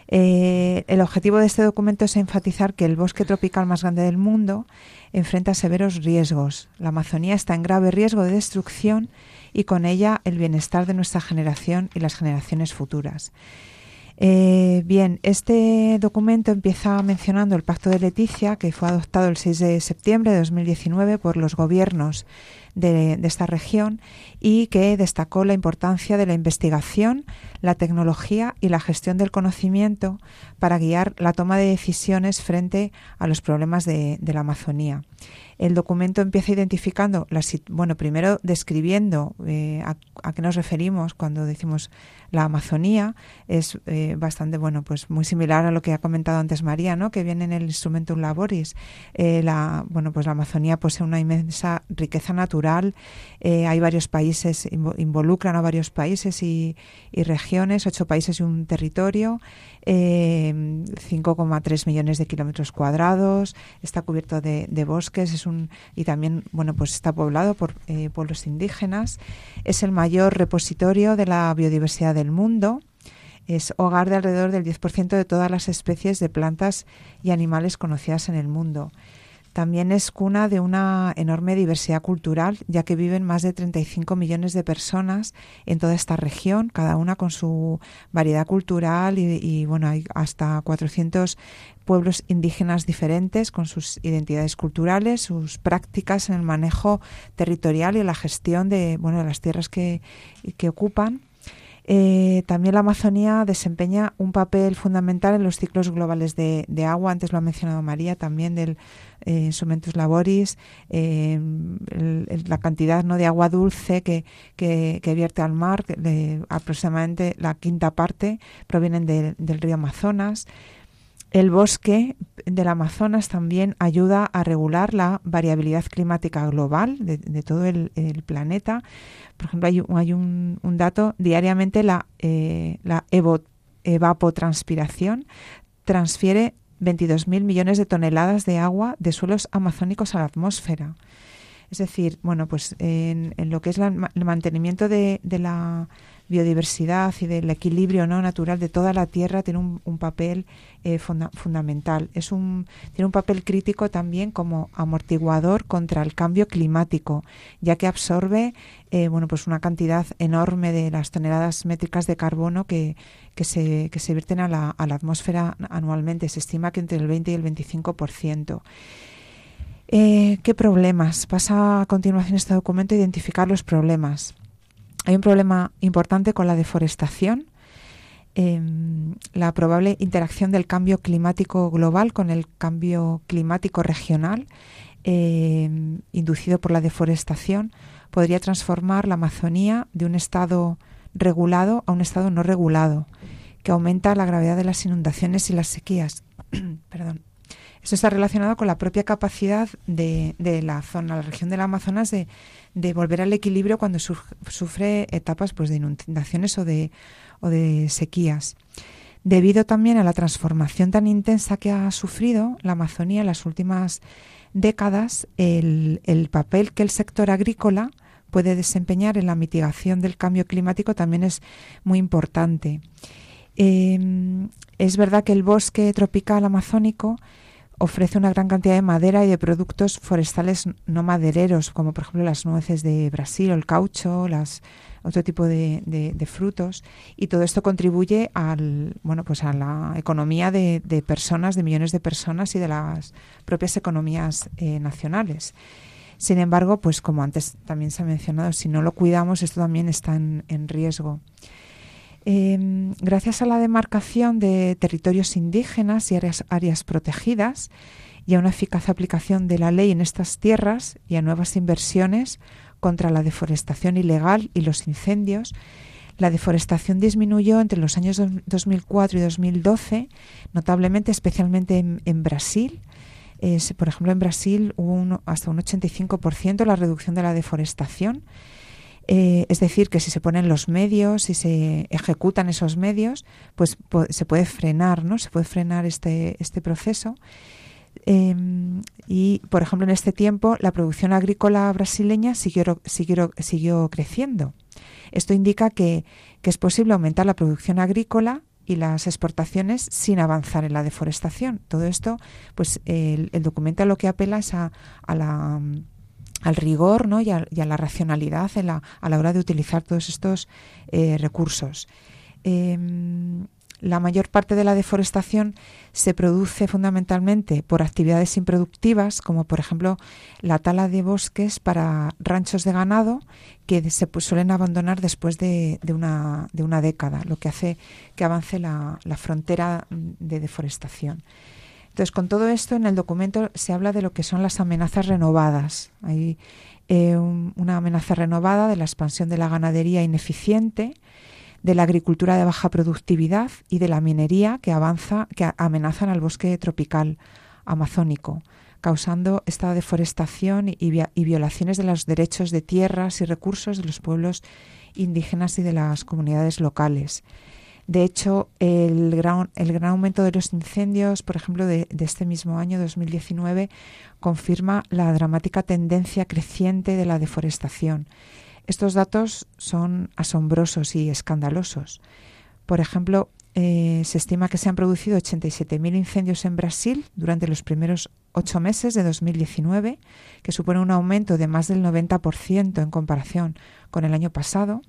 Eh, el objetivo de este documento es enfatizar que el bosque tropical más grande del mundo enfrenta severos riesgos. La Amazonía está en grave riesgo de destrucción y con ella el bienestar de nuestra generación y las generaciones futuras. Eh, bien, este documento empieza mencionando el Pacto de Leticia, que fue adoptado el 6 de septiembre de 2019 por los gobiernos de, esta región y que destacó la importancia de la investigación, la tecnología y la gestión del conocimiento para guiar la toma de decisiones frente a los problemas de la Amazonía. El documento empieza identificando, las, bueno, primero describiendo eh, a, qué nos referimos cuando decimos la Amazonía. Es eh, bastante, bueno, pues muy similar a lo que ha comentado antes María, ¿no? Que viene en el Instrumentum Laboris. Eh, la, bueno, pues la Amazonía posee una inmensa riqueza natural. hay varios países, involucran a varios países y, regiones, ocho países y un territorio. 5,3 millones de kilómetros cuadrados. Está cubierto de, de bosques. Es y también bueno pues está poblado por eh, pueblos indígenas. Es el mayor repositorio de la biodiversidad del mundo. Es hogar de alrededor del 10% de todas las especies de plantas y animales conocidas en el mundo también es cuna de una enorme diversidad cultural, ya que viven más de 35 millones de personas en toda esta región, cada una con su variedad cultural y, bueno, hay hasta 400 pueblos indígenas diferentes con sus identidades culturales, sus prácticas en el manejo territorial y la gestión de, bueno, de las tierras que ocupan. Eh, también la Amazonía desempeña un papel fundamental en los ciclos globales de, agua. Antes lo ha mencionado María, también del eh, Instrumentus Laboris, eh, la cantidad ¿no? de agua dulce que, que, que vierte al mar, de, aproximadamente la quinta parte provienen de, del río Amazonas. El bosque del Amazonas también ayuda a regular la variabilidad climática global de, todo el, planeta. Por ejemplo, hay, hay un, dato, diariamente la, eh, evapotranspiración transfiere 22.000 millones de toneladas de agua de suelos amazónicos a la atmósfera. Es decir, bueno, pues en, lo que es la, el mantenimiento de, la biodiversidad y del equilibrio no natural de toda la tierra tiene un, un papel eh, funda fundamental. Es un, tiene un papel crítico también como amortiguador contra el cambio climático, ya que absorbe eh, bueno, pues una cantidad enorme de las toneladas métricas de carbono que, que, se, que se vierten a la, a la atmósfera anualmente. Se estima que entre el 20 y el 25%. Eh, ¿Qué problemas? Pasa a continuación este documento a identificar los problemas. Hay un problema importante con la deforestación, eh, la probable interacción del cambio climático global con el cambio climático regional eh, inducido por la deforestación podría transformar la Amazonía de un estado regulado a un estado no regulado, que aumenta la gravedad de las inundaciones y las sequías. Perdón. Esto está relacionado con la propia capacidad de, de la zona, la región del Amazonas, de, de volver al equilibrio cuando su, sufre etapas pues, de inundaciones o de, o de sequías. Debido también a la transformación tan intensa que ha sufrido la Amazonía en las últimas décadas, el, el papel que el sector agrícola puede desempeñar en la mitigación del cambio climático también es muy importante. Eh, es verdad que el bosque tropical amazónico ofrece una gran cantidad de madera y de productos forestales no madereros, como por ejemplo las nueces de Brasil el caucho, las, otro tipo de, frutos, y todo esto contribuye al, bueno, pues a la economía de, personas, de millones de personas y de las propias economías eh, nacionales. Sin embargo, pues como antes también se ha mencionado, si no lo cuidamos, esto también está en riesgo. Eh, gracias a la demarcación de territorios indígenas y áreas, áreas, protegidas y a una eficaz aplicación de la ley en estas tierras y a nuevas inversiones contra la deforestación ilegal y los incendios, la deforestación disminuyó entre los años 2004 y 2012, notablemente, especialmente en, Brasil. Por ejemplo, en Brasil hubo hasta un 85% la reducción de la deforestación eh, es decir, que si se ponen los medios, si se ejecutan esos medios, pues se puede frenar, ¿no? Se puede frenar este, este proceso. Eh, y, por ejemplo, en este tiempo la producción agrícola brasileña siguió, siguió, siguió creciendo. Esto indica que, que es posible aumentar la producción agrícola y las exportaciones sin avanzar en la deforestación. Todo esto, pues el, el documento a lo que apela es a, a la al rigor ¿no? y, a, la racionalidad en la, a la hora de utilizar todos estos eh, recursos. Eh, la mayor parte de la deforestación se produce fundamentalmente por actividades improductivas, como por ejemplo la tala de bosques para ranchos de ganado que se suelen abandonar después de, una, de, una, década, lo que hace que avance la, la frontera de deforestación. Entonces, con todo esto, en el documento se habla de lo que son las amenazas renovadas. Hay eh, un, una amenaza renovada de la expansión de la ganadería ineficiente, de la agricultura de baja productividad y de la minería que avanza, que amenazan al bosque tropical amazónico, causando esta deforestación y, y violaciones de los derechos de tierras y recursos de los pueblos indígenas y de las comunidades locales. De hecho, el gran, aumento de los incendios, por ejemplo, de, de, este mismo año 2019, confirma la dramática tendencia creciente de la deforestación. Estos datos son asombrosos y escandalosos. Por ejemplo, eh, se estima que se han producido 87.000 incendios en Brasil durante los primeros ocho meses de 2019, que supone un aumento de más del 90% en comparación con el año pasado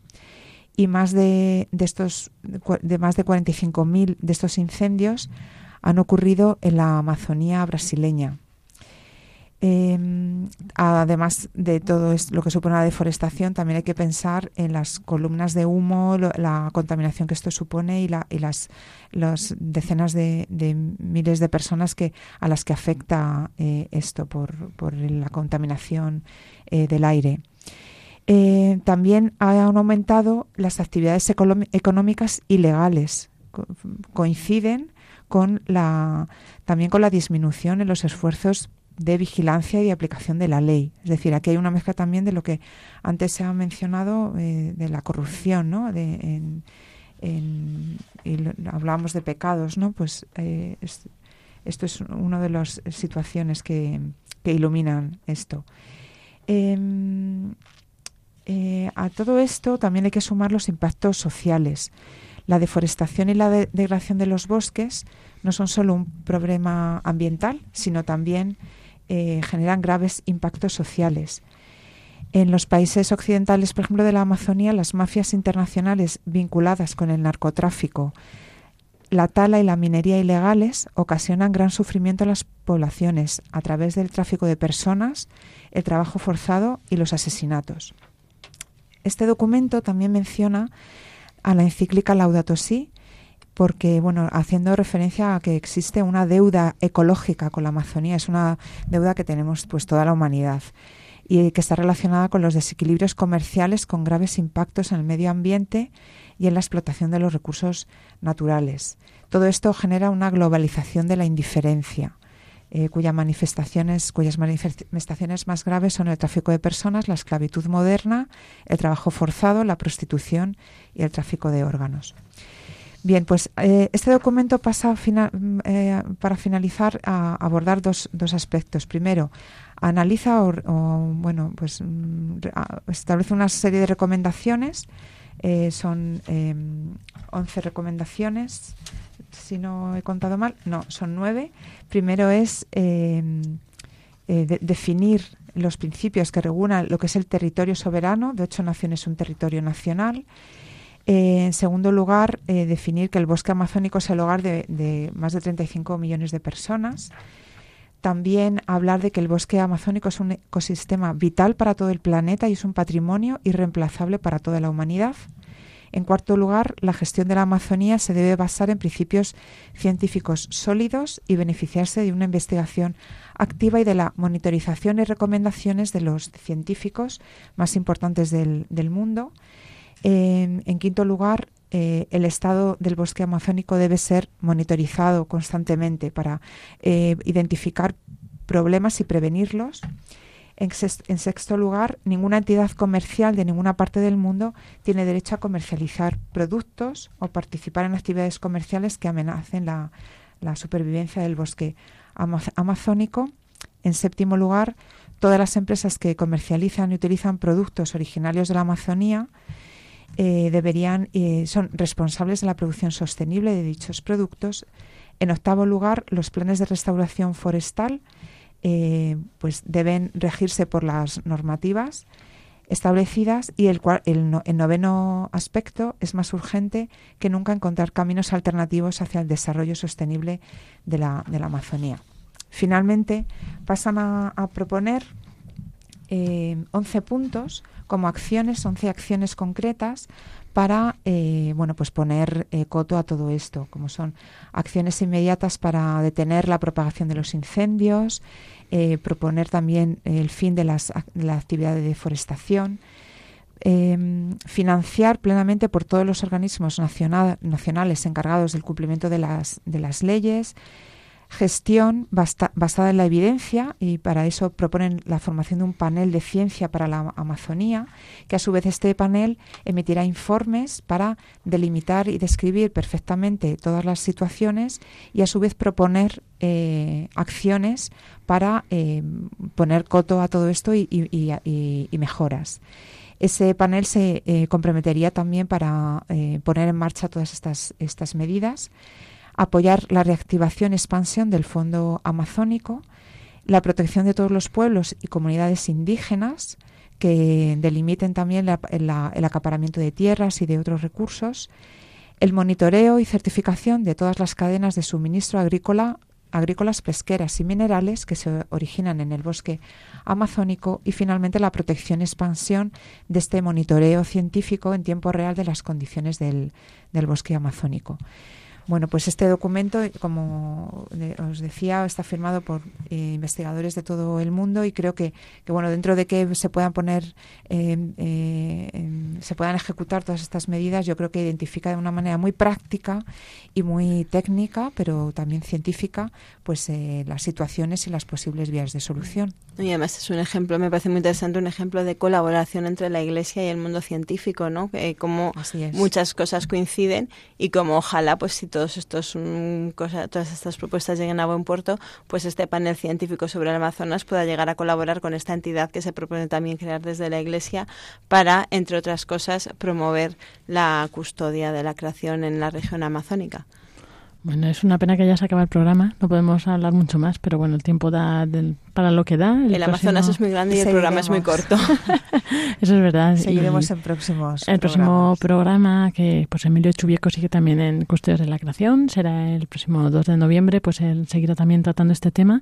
y más de, de estos de más de 45.000 de estos incendios han ocurrido en la Amazonía brasileña. Eh, además de todo lo que supone la deforestación, también hay que pensar en las columnas de humo, la contaminación que esto supone y, la, y las, las, decenas de, de, miles de personas que a las que afecta eh, esto por, por, la contaminación eh, del aire. Eh, también han aumentado las actividades económicas ilegales. Co coinciden con la, también con la disminución en los esfuerzos de vigilancia y aplicación de la ley. Es decir, aquí hay una mezcla también de lo que antes se ha mencionado eh, de la corrupción, ¿no? De, en, hablábamos de pecados, ¿no? Pues eh, es, esto es una de las situaciones que, que iluminan esto. Eh, eh, a todo esto también hay que sumar los impactos sociales. La deforestación y la de degradación de los bosques no son solo un problema ambiental, sino también eh, generan graves impactos sociales. En los países occidentales, por ejemplo, de la Amazonía, las mafias internacionales vinculadas con el narcotráfico, la tala y la minería ilegales ocasionan gran sufrimiento a las poblaciones a través del tráfico de personas, el trabajo forzado y los asesinatos. Este documento también menciona a la encíclica Laudato Si, porque, bueno, haciendo referencia a que existe una deuda ecológica con la Amazonía, es una deuda que tenemos pues toda la humanidad y que está relacionada con los desequilibrios comerciales con graves impactos en el medio ambiente y en la explotación de los recursos naturales. Todo esto genera una globalización de la indiferencia eh, cuyas manifestaciones, cuyas manifestaciones más graves son el tráfico de personas, la esclavitud moderna, el trabajo forzado, la prostitución y el tráfico de órganos. Bien, pues eh, este documento pasa final, eh, para finalizar a abordar dos, dos aspectos. Primero, analiza o, o bueno, pues mm, establece una serie de recomendaciones. Son 11 recomendaciones si no he contado mal, no, son nueve. Primero es eh, eh, de, definir los principios que regulan lo que es el territorio soberano. De ocho naciones es un territorio nacional. Eh, en segundo lugar, eh, definir que el bosque amazónico es el hogar de, de, más de 35 millones de personas. También hablar de que el bosque amazónico es un ecosistema vital para todo el planeta y es un patrimonio irreemplazable para toda la humanidad. En cuarto lugar, la gestión de la Amazonía se debe basar en principios científicos sólidos y beneficiarse de una investigación activa y de la monitorización y recomendaciones de los científicos más importantes del, del mundo. En quinto lugar, eh, el estado del bosque amazónico debe ser monitorizado constantemente para eh, identificar problemas y prevenirlos. En, sexto lugar, ninguna entidad comercial de ninguna parte del mundo tiene derecho a comercializar productos o participar en actividades comerciales que amenacen la, supervivencia del bosque ama- amazónico. En séptimo lugar, todas las empresas que comercializan y utilizan productos originarios de la Amazonía eh, deberían eh, son responsables de la producción sostenible de dichos productos. En octavo lugar, los planes de restauración forestal eh, pues deben regirse por las normativas establecidas y el, cua- el, el noveno aspecto es más urgente que nunca encontrar caminos alternativos hacia el desarrollo sostenible de la, de la Amazonía. Finalmente, pasan a, a proponer eh, 11 puntos como acciones, 11 acciones concretas para eh, bueno, pues poner eh, coto a todo esto, como son acciones inmediatas para detener la propagación de los incendios, eh, proponer también el fin de, las, de la actividad de deforestación, eh, financiar plenamente por todos los organismos nacional- nacionales encargados del cumplimiento de las, de las leyes, gestión basta- basada en la evidencia y para eso proponen la formación de un panel de ciencia para la Amazonía, que a su vez este panel emitirá informes para delimitar y describir perfectamente todas las situaciones y a su vez proponer eh, acciones para eh, poner coto a todo esto y, mejoras. Ese panel se eh, comprometería también para poner en marcha todas estas, estas medidas apoyar la reactivación y expansión del Fondo Amazónico, la protección de todos los pueblos y comunidades indígenas que delimiten también el acaparamiento de tierras y de otros recursos, el monitoreo y certificación de todas las cadenas de suministro agrícola, agrícolas, pesqueras y minerales que se originan en el bosque amazónico y finalmente la protección y expansión de este monitoreo científico en tiempo real de las condiciones del, del bosque amazónico. Bueno, pues este documento, como os decía, está firmado por eh, investigadores de todo el mundo y creo que, que, bueno, dentro de que se puedan poner, eh, eh, em, se puedan ejecutar todas estas medidas, yo creo que identifica de una manera muy práctica y muy técnica, pero también científica, pues eh, las situaciones y las posibles vías de solución. Y además es un ejemplo, me parece muy interesante, un ejemplo de colaboración entre la Iglesia y el mundo científico, ¿no? Eh, como muchas cosas coinciden y como ojalá, pues si todos estos mm, todas estas propuestas lleguen a buen puerto, pues este panel científico sobre el Amazonas pueda llegar a colaborar con esta entidad que se propone también crear desde la Iglesia para, entre otras cosas, promover la custodia de la creación en la región amazónica. Bueno, es una pena que ya se acaba el programa, no podemos hablar mucho más, pero bueno, el tiempo da del- para lo que da. El, Amazonas próximo- es muy grande y el programa es muy corto. Eso es verdad. Seguiremos y en próximos El próximo programa, que pues Emilio Chubieco sigue también en Custodios de la Creación, será el próximo 2 de noviembre, pues él seguirá también tratando este tema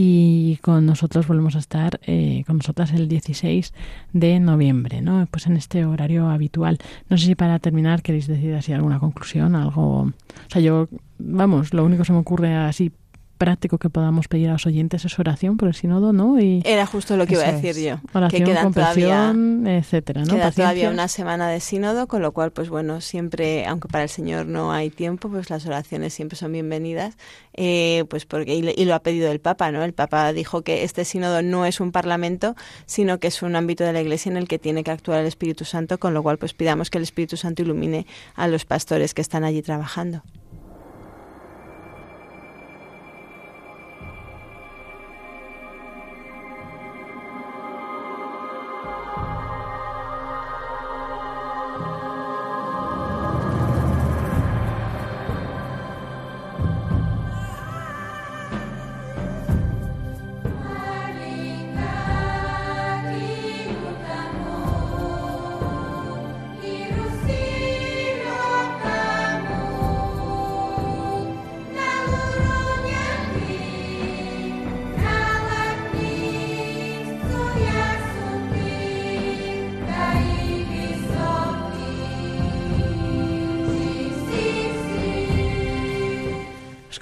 y con nosotros volvemos a estar eh, con nosotras el 16 de noviembre, ¿no? Pues en este horario habitual. No sé si para terminar queréis decir así alguna conclusión, algo... O sea, yo, vamos, lo único que se me ocurre así práctico que podamos pedir a los oyentes es oración por el sínodo, ¿no? Y Era justo lo que iba a decir yo. oración, que todavía etcétera, ¿no? Queda todavía una semana de sínodo, con lo cual, pues bueno, siempre, aunque para el Señor no hay tiempo, pues las oraciones siempre son bienvenidas, eh, pues porque y, y lo ha pedido el Papa, ¿no? El Papa dijo que este sínodo no es un parlamento, sino que es un ámbito de la Iglesia en el que tiene que actuar el Espíritu Santo, con lo cual, pues pidamos que el Espíritu Santo ilumine a los pastores que están allí trabajando.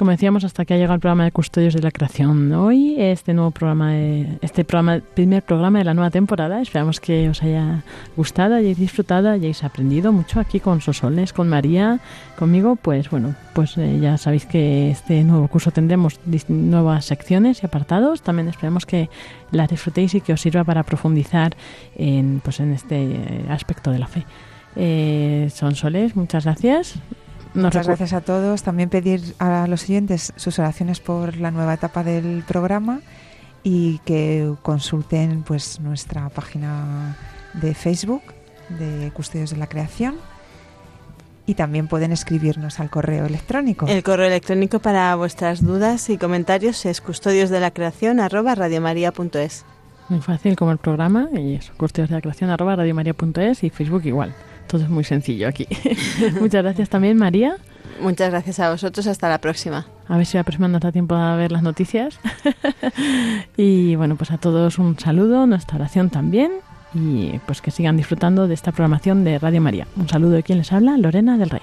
Como decíamos, hasta que ha llegado el programa de Custodios de la Creación hoy, este nuevo programa, de, este programa, primer programa de la nueva temporada. Esperamos que os haya gustado, hayáis disfrutado, hayáis aprendido mucho aquí con Sosoles, con María, conmigo. Pues bueno, pues eh, ya sabéis que este nuevo curso tendremos nuevas secciones y apartados. También esperamos que las disfrutéis y que os sirva para profundizar en, pues en este eh, aspecto de la fe. Eh, Sonsoles, muchas gracias. Nos Muchas gracias a todos. También pedir a los oyentes sus oraciones por la nueva etapa del programa y que consulten pues nuestra página de Facebook de Custodios de la Creación y también pueden escribirnos al correo electrónico. El correo electrónico para vuestras dudas y comentarios es custodios de la creación arroba radiomaria.es. Muy fácil como el programa y eso, custodios de la creación arroba radiomaria.es y Facebook igual. Todo es muy sencillo aquí. Muchas gracias también, María. Muchas gracias a vosotros, hasta la próxima. A ver si la próxima nos da tiempo a ver las noticias. y bueno, pues a todos un saludo, nuestra oración también. Y pues que sigan disfrutando de esta programación de Radio María. Un saludo de quien les habla, Lorena del Rey.